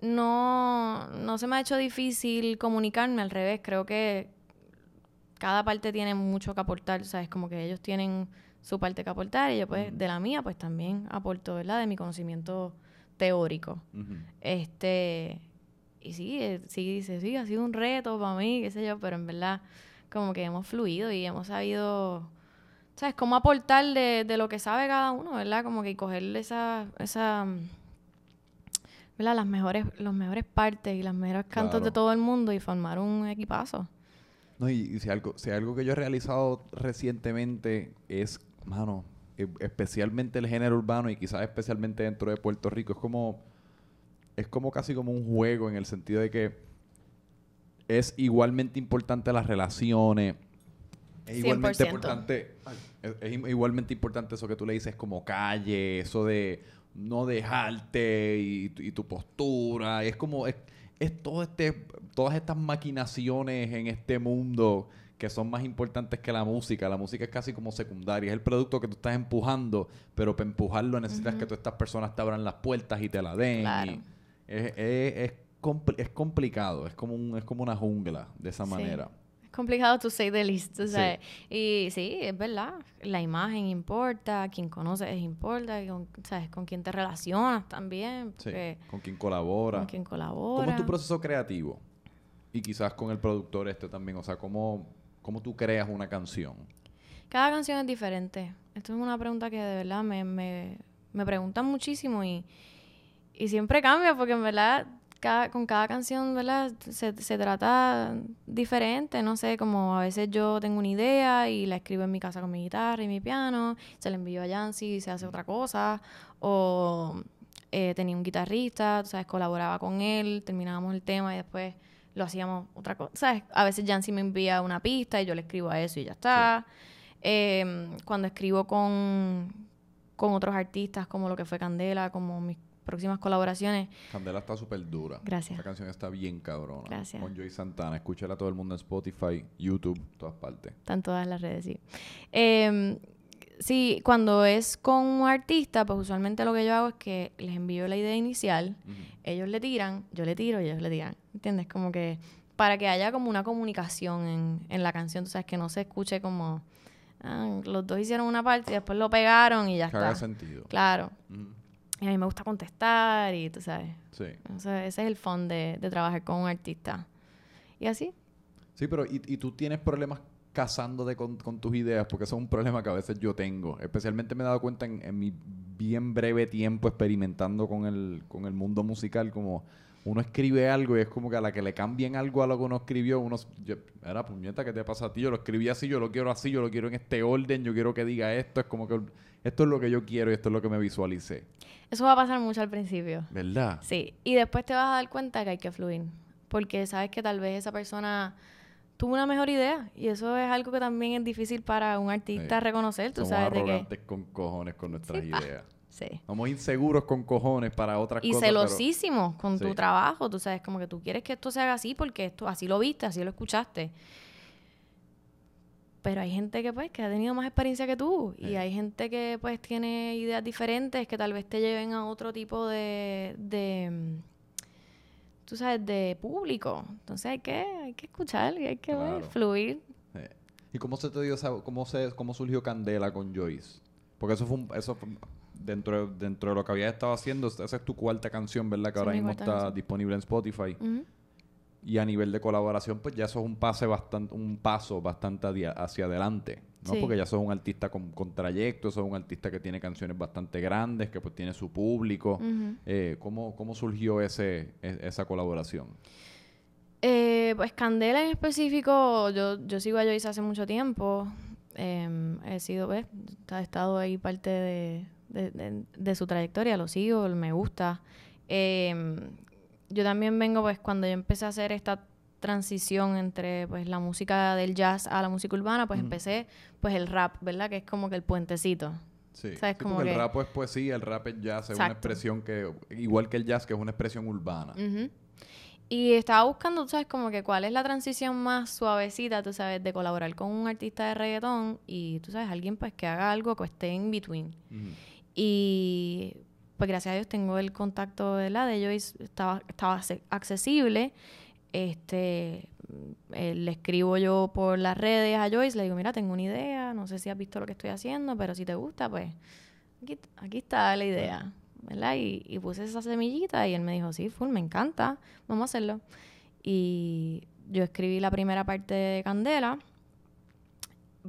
no, no se me ha hecho difícil comunicarme, al revés, creo que cada parte tiene mucho que aportar, ¿sabes? Como que ellos tienen su parte que aportar y yo, pues, de la mía, pues también aporto, ¿verdad? De mi conocimiento teórico. Este, y sí, eh, sí, dice, sí, ha sido un reto para mí, qué sé yo, pero en verdad, como que hemos fluido y hemos sabido, ¿sabes? Cómo aportar de, de lo que sabe cada uno, ¿verdad? Como que cogerle esa, esa, ¿verdad? Las mejores, los mejores partes y las mejores cantos Claro. de todo el mundo y formar un equipazo. No, y, y si, algo, si algo que yo he realizado recientemente es, mano, e- especialmente el género urbano y quizás especialmente dentro de Puerto Rico, es como, es como casi como un juego en el sentido de que es igualmente importante las relaciones, es igualmente 100%. importante, es, igualmente importante eso que tú le dices como calle, eso de no dejarte y, tu- y tu postura. Es como, es, es todo este, todas estas maquinaciones en este mundo que son más importantes que la música. La música es casi como secundaria. Es el producto que tú estás empujando, pero para empujarlo necesitas que todas estas personas te abran las puertas y te la den. Claro. y es, es, es es complicado. Es como, un, es como una jungla de esa Sí. manera. Complicado to say the least, Sí. Y sí, es verdad. La imagen importa, quien conoces importa, con, ¿sabes? con quién te relacionas también, Sí. Con quien colabora. con quién ¿Cómo es tu proceso creativo? Y quizás con el productor este también. O sea, ¿cómo, cómo tú creas una canción? Cada canción es diferente. Esto es una pregunta que de verdad me, me, me preguntan muchísimo y, y siempre cambia porque en verdad cada, con cada canción ¿verdad? Se, se trata diferente. No sé, como a veces yo tengo una idea y la escribo en mi casa con mi guitarra y mi piano, se la envío a Yancy y se hace otra cosa. O eh, tenía un guitarrista, sabes, colaboraba con él, terminábamos el tema y después lo hacíamos otra cosa. ¿Sabes? A veces Yancy me envía una pista y yo le escribo a eso y ya está. Eh, cuando escribo con, con otros artistas, como lo que fue Candela, como mis próximas colaboraciones, Candela está súper dura. Gracias. Esa canción está bien cabrona. Gracias. Con Joy Santana. Escúchala a todo el mundo en Spotify, YouTube, todas partes. están todas las redes, sí. Eh, sí, cuando es con un artista, pues usualmente lo que yo hago es que les envío la idea inicial, ellos le tiran, yo le tiro y ellos le tiran. ¿Entiendes? Como que para que haya como una comunicación en, en la canción, tú sabes, que no se escuche como ah, los dos hicieron una parte y después lo pegaron y ya Que haga está. sentido. Claro. Y a mí me gusta contestar y tú sabes. Sí. Sea, ese es el fun de, de trabajar con un artista. Y así. Sí, pero ¿y, y tú tienes problemas casándote con, con tus ideas? Porque eso es un problema que a veces yo tengo. Especialmente me he dado cuenta en, en mi bien breve tiempo experimentando con el, con el mundo musical, como uno escribe algo y es como que a la que le cambien algo a lo que uno escribió, uno... Yo, era puñeta, ¿qué te pasa a ti? Yo lo escribí así, yo lo quiero así, yo lo quiero en este orden, yo quiero que diga esto. Es como que esto es lo que yo quiero y esto es lo que me visualicé. Eso va a pasar mucho al principio. ¿Verdad? Sí. Y después te vas a dar cuenta que hay que fluir. Porque sabes que tal vez esa persona tuvo una mejor idea. Y eso es algo que también es difícil para un artista Sí. reconocer. Tú Somos sabes de que. arrogantes con cojones con nuestras Sí, pa. ideas. Sí. Somos inseguros con cojones para otras Y cosas. pero- celosísimos con Sí. tu trabajo. Tú sabes, como que tú quieres que esto se haga así porque esto así lo viste, así lo escuchaste. Pero hay gente que pues que ha tenido más experiencia que tú y hay gente que pues tiene ideas diferentes que tal vez te lleven a otro tipo de, de mm, tú sabes, de público. Entonces hay que hay que escuchar y hay que ver, Claro. fluir. Sí. ¿Y cómo se te dio esa, cómo se, cómo surgió Candela con Joyce? Porque eso fue, un- eso fue dentro, de- dentro de lo que habías estado haciendo, esa es tu cuarta canción, ¿verdad? Que Sí, ahora mi mismo está canción. disponible en Spotify. Y a nivel de colaboración, pues ya eso es un pase bastante, un paso bastante hacia adelante. ¿no? Sí. Porque ya sos un artista con, con trayecto, sos un artista que tiene canciones bastante grandes, que pues tiene su público. Eh, ¿cómo, ¿Cómo surgió ese, e- esa colaboración? Eh, pues Candela en específico, yo, yo sigo a Joyce hace mucho tiempo. Em, he sido, ¿ves? He estado ahí parte de, de- de- de su trayectoria, lo sigo, me gusta. Em, yo también vengo, pues, cuando yo empecé a hacer esta transición entre, pues, la música del jazz a la música urbana, pues empecé, pues, el rap, ¿verdad? Que es como que el puentecito. Sí, Como porque el que- rap es poesía, el rap es jazz, es una expresión que, igual que el jazz, que es una expresión urbana. Y estaba buscando, tú sabes, como que cuál es la transición más suavecita, tú sabes, de colaborar con un artista de reggaetón y, tú sabes, alguien pues que haga algo que esté in between. Y pues gracias a Dios tengo el contacto de la de Joyce, estaba, estaba accesible. Este, eh, le escribo yo por las redes a Joyce, le digo, mira, tengo una idea, no sé si has visto lo que estoy haciendo, pero si te gusta, pues aquí, aquí está la idea, ¿verdad? Y, y puse esa semillita y él me dijo, sí, full, me encanta, vamos a hacerlo. Y yo escribí la primera parte de Candela,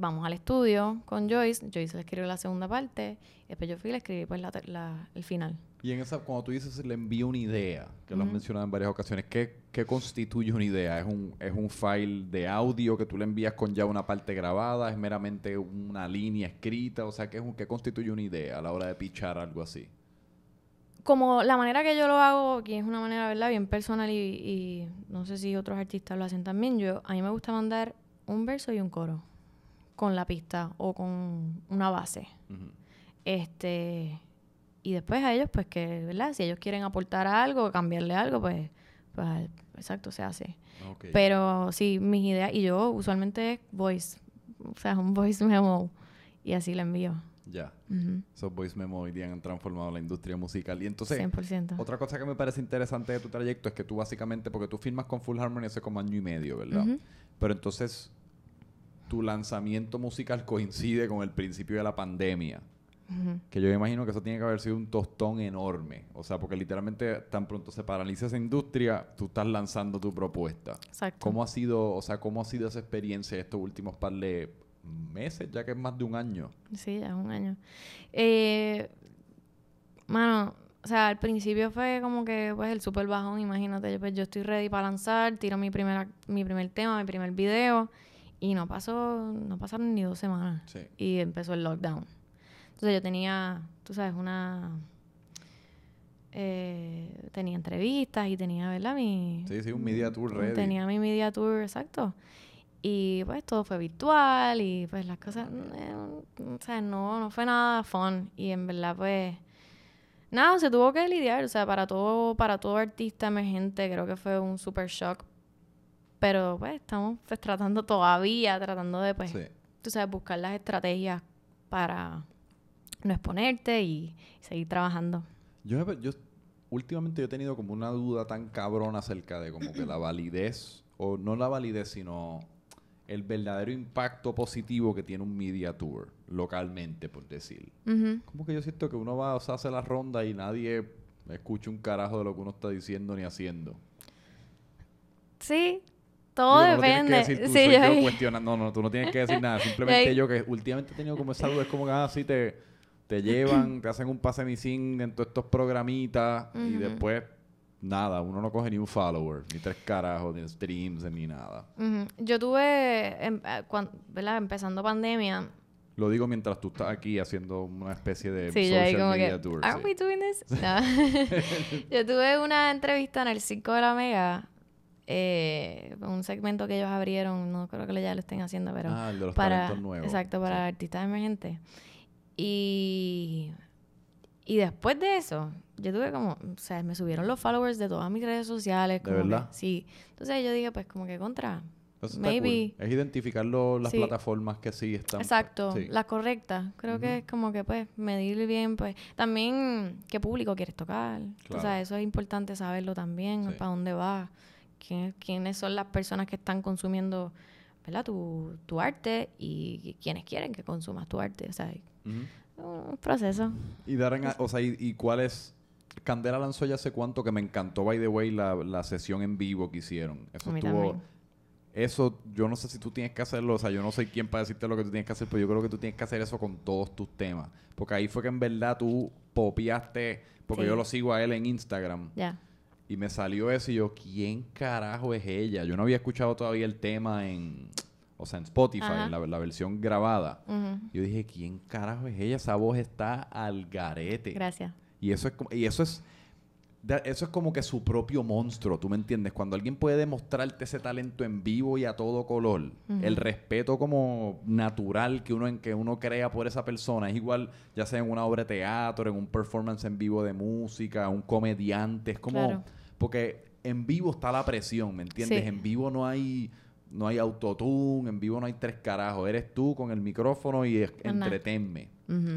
vamos al estudio con Joyce, Joyce le escribió la segunda parte, y después yo fui y le escribí pues la, el final. Y en esa, cuando tú dices le envío una idea, que lo has mencionado en varias ocasiones, ¿qué, qué constituye una idea? ¿Es un, ¿Es un file de audio que tú le envías con ya una parte grabada? ¿Es meramente una línea escrita? O sea, ¿qué, es un, qué constituye una idea a la hora de pichar algo así? como la manera que yo lo hago, que es una manera, ¿verdad? Bien personal y, y no sé si otros artistas lo hacen también, yo a mí me gusta mandar un verso y un coro con la pista o con una base. Este y después a ellos, pues que, ¿verdad? Si ellos quieren aportar algo, cambiarle algo, pues, pues exacto, se hace. Pero sí, mis ideas, y yo usualmente es voice, o sea, un voice memo, y así le envío. Ya. Ujú, Esos voice memo hoy día han transformado la industria musical. Y entonces, 100%. otra cosa que me parece interesante de tu trayecto es que tú básicamente, porque tú firmas con Full Harmony hace como año y medio, ¿verdad? Pero entonces, tu lanzamiento musical coincide con el principio de la pandemia. Que yo me imagino que eso tiene que haber sido un tostón enorme. O sea, porque literalmente tan pronto se paraliza esa industria, tú estás lanzando tu propuesta. Exacto. ¿Cómo ha sido, o sea, cómo ha sido esa experiencia estos últimos par de meses, ya que es más de un año? Sí, ya es un año. Eh, mano, o sea, al principio fue como que, pues, el super bajón, imagínate, yo, pues, yo estoy ready para lanzar, tiro mi, primera, mi primer tema, mi primer video, y no pasó, no pasaron ni dos semanas, Sí. y empezó el lockdown. Entonces yo tenía, tú sabes, una... eh, tenía entrevistas y tenía, ¿verdad? Mi, Sí, sí, un media tour ready. Tenía mi media tour, exacto. Y pues todo fue virtual y pues las cosas, eh, o sea, no, no fue nada fun. Y en verdad pues, nada, se tuvo que lidiar. O sea, para todo, para todo artista emergente creo que fue un super shock. Pero pues estamos pues, tratando todavía, tratando de pues, Sí. tú sabes, buscar las estrategias para no exponerte y seguir trabajando. Yo, yo últimamente yo he tenido como una duda tan cabrona acerca de como que la [CLEARS THROAT] validez, o no la validez, sino el verdadero impacto positivo que tiene un media tour localmente, por decir. Como que yo siento que uno va, o sea, hace la ronda y nadie escucha un carajo de lo que uno está diciendo ni haciendo. Sí, todo no que depende. decir tú, sí, yo yo- [LAUGHS] cuestionando. No, no, tú no tienes que decir nada. Simplemente yo que últimamente he tenido como esa duda, es como que ah, así te, te llevan, te hacen un pase missing en todos estos programitas y Ujú. después nada, uno no coge ni un follower, ni tres carajos, ni streams, ni nada. Ujú. Yo tuve, em- eh, cuan- ¿verdad? Empezando pandemia. Lo digo mientras tú estás aquí haciendo una especie de Sí, yo social como media que, tour. ¿Are sí. we doing this? [LAUGHS] No. [LAUGHS] yo tuve una entrevista en el Circo de la Mega, eh, un segmento que ellos abrieron, no creo que ya lo estén haciendo, pero ah, el de los para, nuevos. exacto, para Sí. artistas emergentes. Y, y después de eso, yo tuve como, o sea, me subieron los followers de todas mis redes sociales. ¿De como que- sí. Entonces yo dije, pues como que contra, Eso maybe- cool. Es identificar lo- las Sí. plataformas que sí están. Exacto, sí. la correcta. Creo que es como que, pues, medir bien, pues, también qué público quieres tocar. Claro. O sea, eso es importante saberlo también, Sí. para dónde vas, quién- quiénes son las personas que están consumiendo, ¿verdad? Tu, tu arte y quiénes quieren que consumas tu arte. O sea, Ujú. un proceso. Y Darren, o sea, y, y cuál es? Candela lanzó ya hace cuánto que me encantó, by the way, la, la sesión en vivo que hicieron. Eso estuvo. Eso, yo no sé si tú tienes que hacerlo, o sea, yo no soy quien para decirte lo que tú tienes que hacer, pero yo creo que tú tienes que hacer eso con todos tus temas. Porque ahí fue que en verdad tú popiaste, porque Sí. yo lo sigo a él en Instagram, Ya. Y me salió eso y yo, ¿quién carajo es ella? Yo no había escuchado todavía el tema en, o sea, en Spotify, Ajá. en la, la versión grabada. Yo dije, ¿quién carajo es ella? Esa voz está al garete. Gracias. Y eso es como, y eso es eso es como que su propio monstruo, ¿tú me entiendes? Cuando alguien puede demostrarte ese talento en vivo y a todo color, el respeto como natural que uno en que uno crea por esa persona es igual, ya sea en una obra de teatro, en un performance en vivo de música, un comediante, es como Claro. Porque en vivo está la presión, ¿me entiendes? Sí. En vivo no hay no hay autotune, en vivo no hay tres carajos, eres tú con el micrófono y es- entretenme.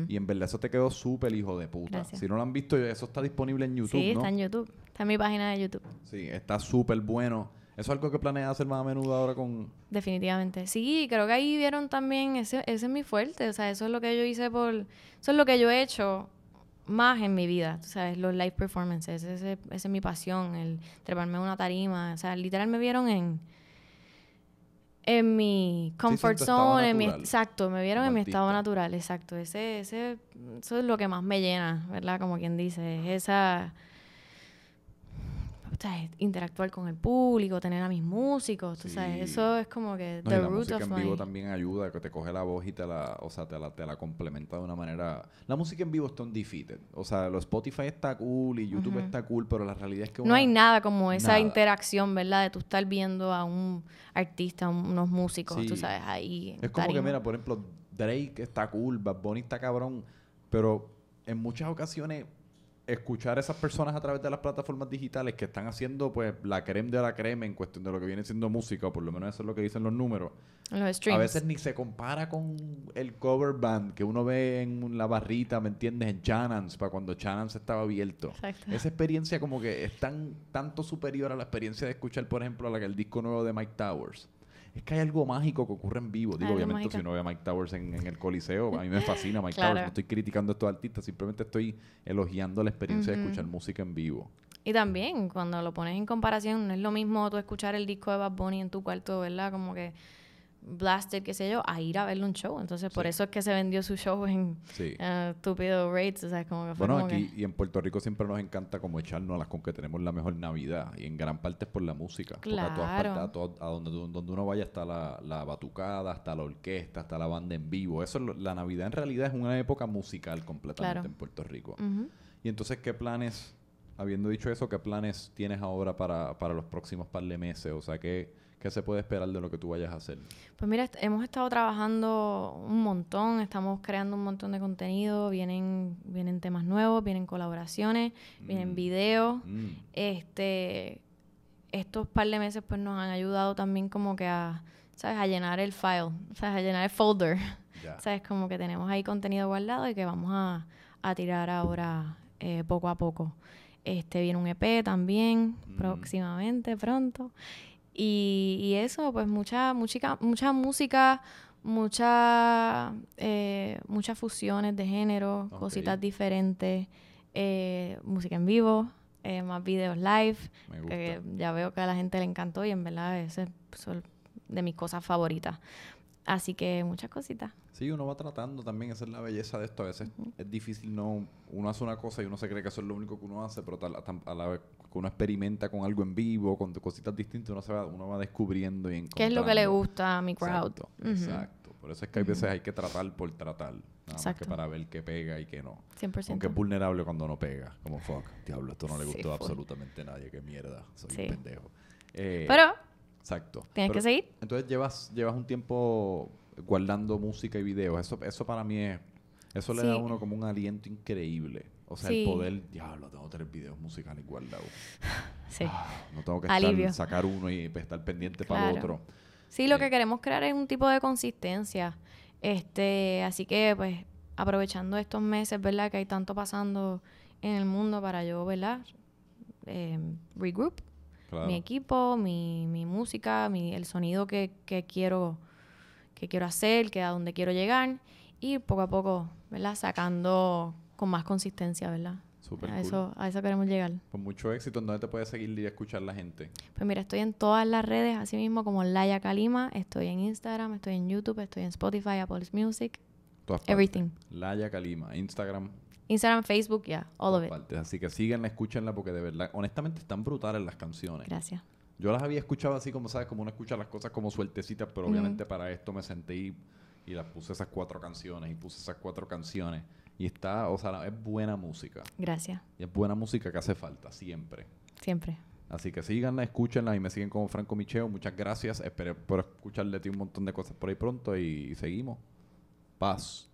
Y en verdad eso te quedó súper hijo de puta. Gracias. Si no lo han visto, eso está disponible en YouTube, sí, ¿no? está en YouTube. Está en mi página de YouTube. Sí, está súper bueno. ¿Eso es algo que planeas hacer más a menudo ahora con...? Definitivamente. Sí, creo que ahí vieron también, ese, ese es mi fuerte, o sea, eso es lo que yo hice por, eso es lo que yo he hecho más en mi vida, tú sabes, los live performances, ese, esa es mi pasión, el treparme a una tarima, o sea, literal me vieron en, en mi comfort zone, en mi, exacto, me vieron como en mi estado natural, exacto, ese, ese, eso es lo que más me llena, ¿verdad? Como quien dice, es esa sea, interactuar con el público, tener a mis músicos, tú sabes, Sí. eso es como que No, the y la root música of en my... vivo también ayuda, que te coge la voz y te la, o sea, te la, te la complementa de una manera... La música en vivo está undefeated. O sea, lo Spotify está cool y YouTube Ujú. está cool, pero la realidad es que No una- hay nada como esa Nada. interacción, ¿verdad? De tú estar viendo a un artista, un- unos músicos, tú Sí. sabes, ahí. Es como que, tarima. mira, por ejemplo, Drake está cool, Bad Bunny está cabrón, pero en muchas ocasiones escuchar a esas personas a través de las plataformas digitales que están haciendo pues la creme de la creme en cuestión de lo que viene siendo música, o por lo menos eso es lo que dicen los números. Los streams. A veces ni se compara con el cover band que uno ve en la barrita, ¿me entiendes? En Channans, para cuando Channans estaba abierto. Exacto. Esa experiencia como que es tan tanto superior a la experiencia de escuchar, por ejemplo, la que el disco nuevo de Mike Towers. Es que hay algo mágico que ocurre en vivo. Digo, Algo obviamente, mágico. si uno ve a Mike Towers en, en el Coliseo, a mí me fascina Mike Claro. Towers. No estoy criticando a estos artistas, simplemente estoy elogiando la experiencia de escuchar música en vivo. Y también, cuando lo pones en comparación, no es lo mismo tú escuchar el disco de Bad Bunny en tu cuarto, ¿verdad? Como que blasted, qué sé yo, a ir a verle un show. Entonces, por Sí. eso es que se vendió su show en Sí. estúpido rates. O sea, como que fue Bueno, como aquí que- y en Puerto Rico siempre nos encanta como echarnos a las con que tenemos la mejor Navidad y en gran parte es por la música. Porque a todas Claro. partes, a, to- a donde, uno vaya está la, la batucada, está la orquesta, está la banda en vivo. Eso la Navidad en realidad es una época musical completamente Claro. en Puerto Rico. Y entonces, ¿qué planes, habiendo dicho eso, qué planes tienes ahora para, para los próximos par de meses? O sea, ¿qué, ¿qué se puede esperar de lo que tú vayas a hacer? Pues mira, hemos estado trabajando un montón, estamos creando un montón de contenido, vienen, vienen temas nuevos, vienen colaboraciones, vienen Mm. videos. Mm, Este, estos par de meses pues nos han ayudado también como que a, ¿sabes? A llenar el file, ¿sabes? A llenar el folder. ya. [LAUGHS] ¿Sabes? Como que tenemos ahí contenido guardado y que vamos a, a tirar ahora eh, poco a poco. Este viene un EP también Mm. próximamente, pronto. Y, y eso, pues mucha, mucha, mucha música, mucha, eh, muchas fusiones de género, cositas diferentes, eh, música en vivo, eh, más videos live, que ya veo que a la gente le encantó y en verdad ese son de mis cosas favoritas. Así que muchas cositas. Sí, uno va tratando también, esa es la belleza de esto. A veces es difícil, no uno hace una cosa y uno se cree que eso es lo único que uno hace, pero tal- a la vez que uno experimenta con algo en vivo, con cositas distintas, uno, se va, uno va descubriendo y ¿Qué es lo que le encontrando. gusta a mi crowd? Exacto. Por eso es que hay veces hay que tratar por tratar, nada más Exacto. que para ver qué pega y qué no. 100%. Aunque es vulnerable cuando no pega, como fuck, diablo, esto no le Sí, gustó a absolutamente a nadie, qué mierda, soy Sí. un pendejo. Eh, Pero exacto. tienes Pero- que seguir. entonces llevas, llevas un tiempo guardando música y videos. Eso, eso para mí es, eso le da a uno como un aliento increíble. O sea, Sí. el poder, diablo, tengo tres videos musicales guardados. [LAUGHS] Sí. Ah, no tengo que Alivio. estar, sacar uno y pues, estar pendiente para el otro. Sí, lo Sí. que queremos crear es un tipo de consistencia. Este, así que pues aprovechando estos meses, ¿verdad? Que hay tanto pasando en el mundo para yo, ¿verdad? Eh, regroup Claro. mi equipo, mi, mi música, mi, el sonido que, que quiero que quiero hacer, que a donde quiero llegar y poco a poco, ¿verdad? Sacando con más consistencia, ¿verdad? Súper a cool. eso a eso queremos llegar. Con mucho éxito, ¿en dónde te puedes seguir y escuchar la gente? Pues mira, estoy en todas las redes, así mismo como Laia Kalima, estoy en Instagram, estoy en YouTube, estoy en Spotify, Apple Music, Todas everything. Laya Kalima, Instagram, Instagram, Facebook, yeah, all of it. partes. Así que síganla, escúchenla porque de verdad, honestamente están brutales las canciones. Gracias. Yo las había escuchado así como, ¿sabes? Como uno escucha las cosas como sueltecitas, pero obviamente para esto me senté y, y las puse esas cuatro canciones y puse esas cuatro canciones. Y está, o sea, es buena música. Gracias. Y es buena música que hace falta, siempre. Siempre. Así que síganla, escúchenla y me siguen como Franco Micheo. Muchas gracias. Esperé por escuchar de ti un montón de cosas por ahí pronto y seguimos. Paz.